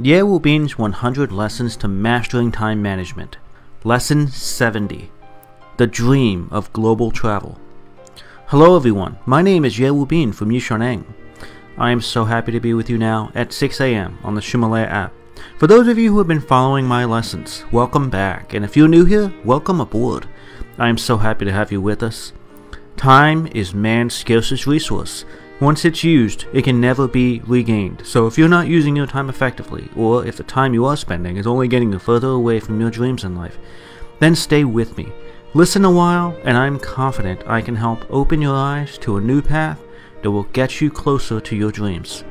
Ye Wubin's 100 Lessons to Mastering Time Management. Lesson 70 The Dream of Global Travel. Hello, everyone. My name is Ye Wu Bin from Yishaneng. I am so happy to be with you now at 6 a.m. on the Ximalaya app. For those of you who have been following my lessons, welcome back. And if you're new here, welcome aboard. I am so happy to have you with us. Time is man's scarcest resource. Once it's used, it can never be regained. So if you're not using your time effectively, or if the time you are spending is only getting you further away from your dreams in life, then stay with me. Listen a while, and I'm confident I can help open your eyes to a new path that will get you closer to your dreams.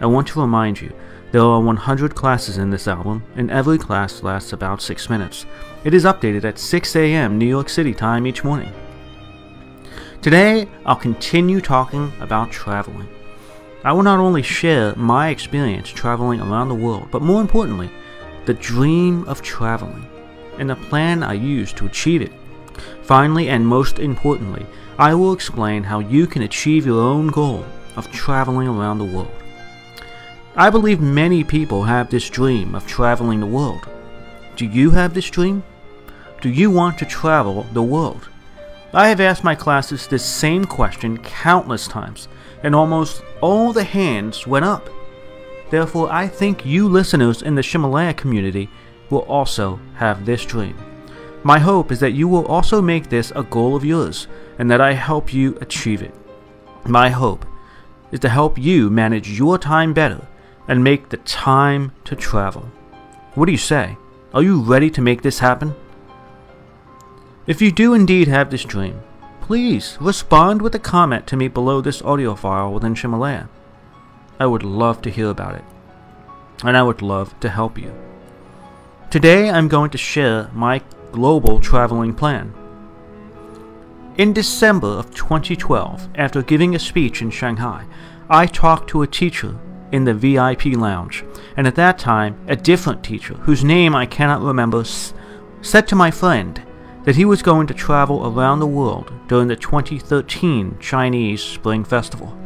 I want to remind you, there are 100 classes in this album, and every class lasts about 6 minutes. It is updated at 6 a.m. New York City time each morning. Today, I'll continue talking about traveling. I will not only share my experience traveling around the world, but more importantly, the dream of traveling and the plan I use to achieve it. Finally, and most importantly, I will explain how you can achieve your own goal of traveling around the world. I believe many people have this dream of traveling the world. Do you have this dream? Do you want to travel the world? I have asked my classes this same question countless times, and almost all the hands went up. Therefore, I think you listeners in the Ximalaya community will also have this dream. My hope is that you will also make this a goal of yours, and that I help you achieve it. My hope is to help you manage your time better and make the time to travel. What do you say? Are you ready to make this happen? If you do indeed have this dream, please respond with a comment to me below this audio file within Ximalaya. I would love to hear about it, and I would love to help you. Today I'm going to share my global traveling plan. In December of 2012, after giving a speech in Shanghai, I talked to a teacher in the VIP lounge, and at that time, a different teacher, whose name I cannot remember, said to my friend, that he was going to travel around the world during the 2013 Chinese Spring Festival.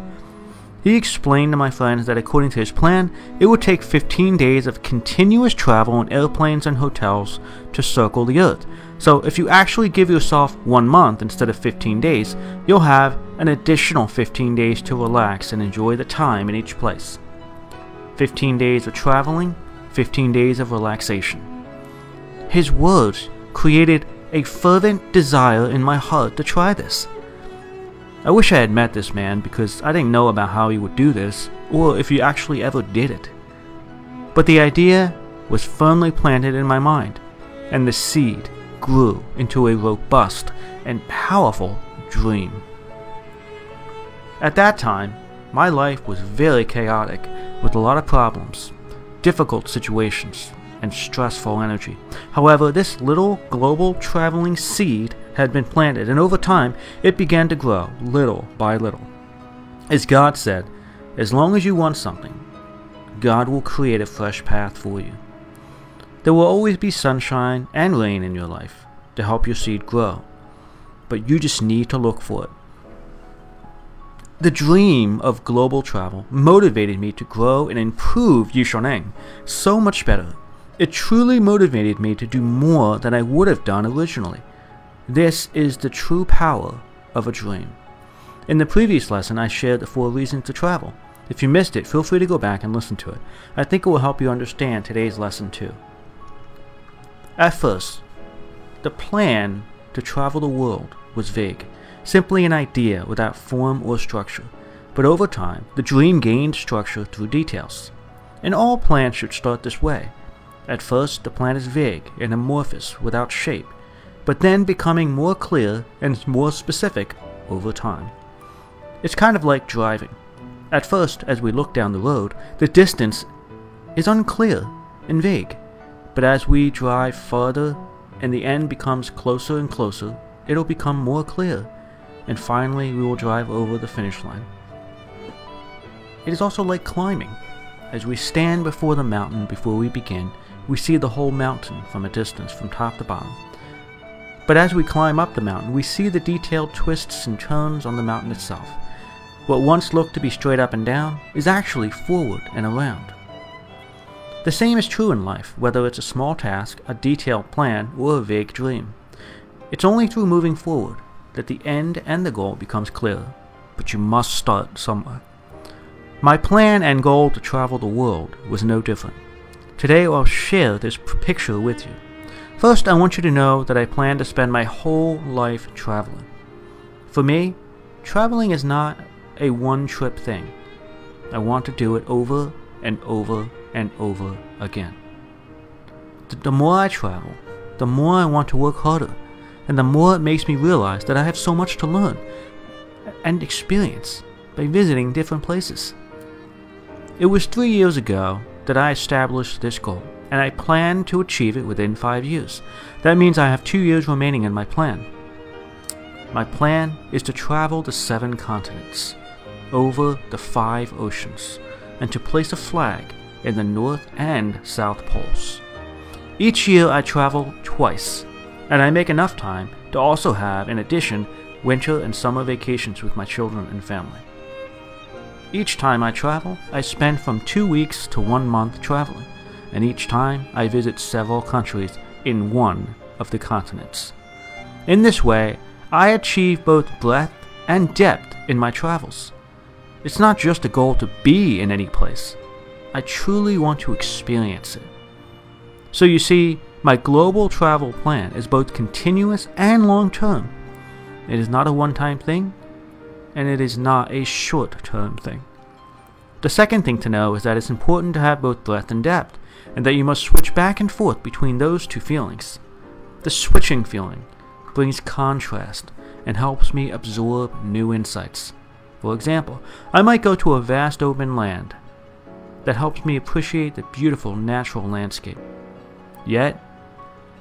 He explained to my friends that according to his plan, it would take 15 days of continuous travel in airplanes and hotels to circle the Earth. So if you actually give yourself one month instead of 15 days, you'll have an additional 15 days to relax and enjoy the time in each place. 15 days of traveling, 15 days of relaxation. His words created a fervent desire in my heart to try this. I wish I had met this man because I didn't know about how he would do this or if he actually ever did it. But the idea was firmly planted in my mind, and the seed grew into a robust and powerful dream. At that time, my life was very chaotic with a lot of problems, difficult situations, and stressful energy. However, this little global traveling seed had been planted, and over time it began to grow little by little. As God said, as long as you want something, God will create a fresh path for you. There will always be sunshine and rain in your life to help your seed grow, but you just need to look for it. The dream of global travel motivated me to grow and improve Yishaneng so much better it truly motivated me to do more than I would have done originally. This is the true power of a dream. In the previous lesson, I shared the four reasons to travel. If you missed it, feel free to go back and listen to it. I think it will help you understand today's lesson too. At first, the plan to travel the world was vague, simply an idea without form or structure. But over time, the dream gained structure through details. And all plans should start this way. At first, the plan is vague and amorphous without shape, but then becoming more clear and more specific over time. It's kind of like driving. At first, as we look down the road, the distance is unclear and vague, but as we drive farther and the end becomes closer and closer, it'll become more clear, and finally we will drive over the finish line. It is also like climbing. As we stand before the mountain before we begin, we see the whole mountain from a distance, from top to bottom. But as we climb up the mountain, we see the detailed twists and turns on the mountain itself. What once looked to be straight up and down is actually forward and around. The same is true in life, whether it's a small task, a detailed plan, or a vague dream. It's only through moving forward that the end and the goal becomes clearer, but you must start somewhere. My plan and goal to travel the world was no different. Today I'll share this picture with you. First, I want you to know that I plan to spend my whole life traveling. For me, traveling is not a one trip thing. I want to do it over and over and over again. The more I travel, the more I want to work harder, and the more it makes me realize that I have so much to learn and experience by visiting different places. It was three years ago that I established this goal, and I plan to achieve it within five years. That means I have two years remaining in my plan. My plan is to travel the seven continents, over the five oceans, and to place a flag in the North and South Poles. Each year I travel twice, and I make enough time to also have, in addition, winter and summer vacations with my children and family. Each time I travel, I spend from two weeks to one month traveling, and each time I visit several countries in one of the continents. In this way, I achieve both breadth and depth in my travels. It's not just a goal to be in any place, I truly want to experience it. So you see, my global travel plan is both continuous and long term. It is not a one time thing, and it is not a short term thing. The second thing to know is that it's important to have both breadth and depth, and that you must switch back and forth between those two feelings. The switching feeling brings contrast and helps me absorb new insights. For example, I might go to a vast open land that helps me appreciate the beautiful natural landscape. Yet,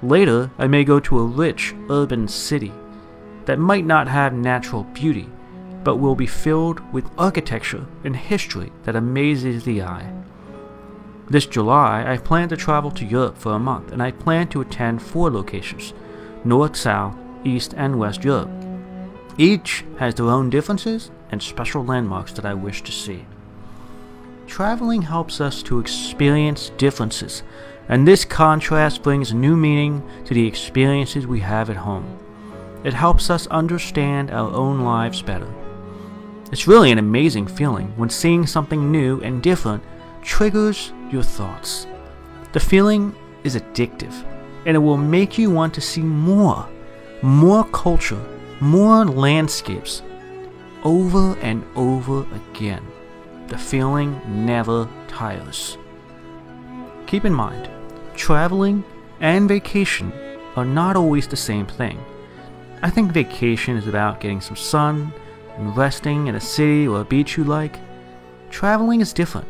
later I may go to a rich urban city that might not have natural beauty, but will be filled with architecture and history that amazes the eye. This July, I plan to travel to Europe for a month, and I plan to attend four locations North, South, East, and West Europe. Each has their own differences and special landmarks that I wish to see. Traveling helps us to experience differences, and this contrast brings new meaning to the experiences we have at home. It helps us understand our own lives better. It's really an amazing feeling when seeing something new and different triggers your thoughts. The feeling is addictive, and it will make you want to see more, more culture, more landscapes, over and over again. The feeling never tires. Keep in mind, traveling and vacation are not always the same thing. I think vacation is about getting some sun and resting in a city or a beach you like. Traveling is different.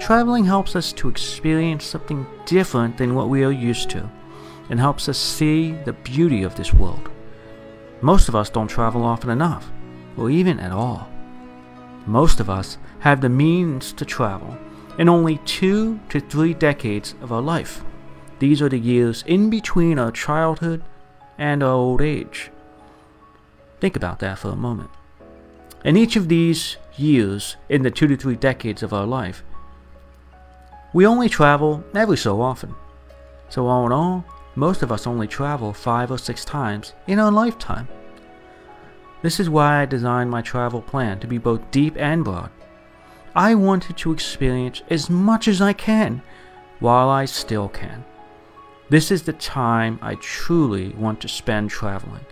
Traveling helps us to experience something different than what we are used to and helps us see the beauty of this world. Most of us don't travel often enough, or even at all. Most of us have the means to travel in only two to three decades of our life. These are the years in between our childhood and our old age. Think about that for a moment. In each of these years, in the two to three decades of our life, we only travel every so often. So, all in all, most of us only travel five or six times in our lifetime. This is why I designed my travel plan to be both deep and broad. I wanted to experience as much as I can while I still can. This is the time I truly want to spend traveling,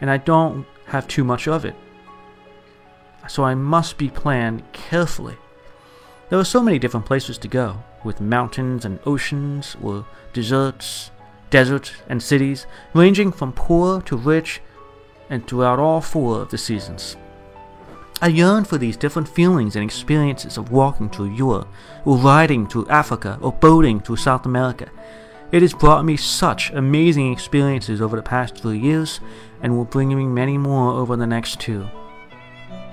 and I don't have too much of it. So I must be planned carefully. There are so many different places to go, with mountains and oceans, or deserts, deserts and cities, ranging from poor to rich, and throughout all four of the seasons. I yearn for these different feelings and experiences of walking through Europe, or riding through Africa, or boating through South America. It has brought me such amazing experiences over the past three years, and will bring me many more over the next two.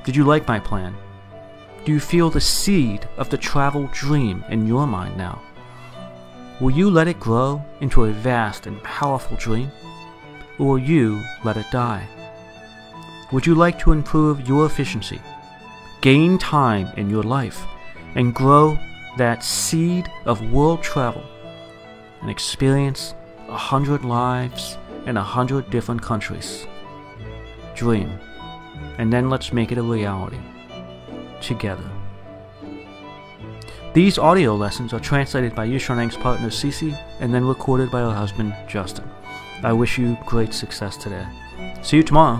Did you like my plan? Do you feel the seed of the travel dream in your mind now? Will you let it grow into a vast and powerful dream? Or will you let it die? Would you like to improve your efficiency, gain time in your life, and grow that seed of world travel and experience a hundred lives in a hundred different countries. Dream, and then let's make it a reality together. These audio lessons are translated by Yishaneng's partner Cece and then recorded by her husband Justin. I wish you great success today. See you tomorrow.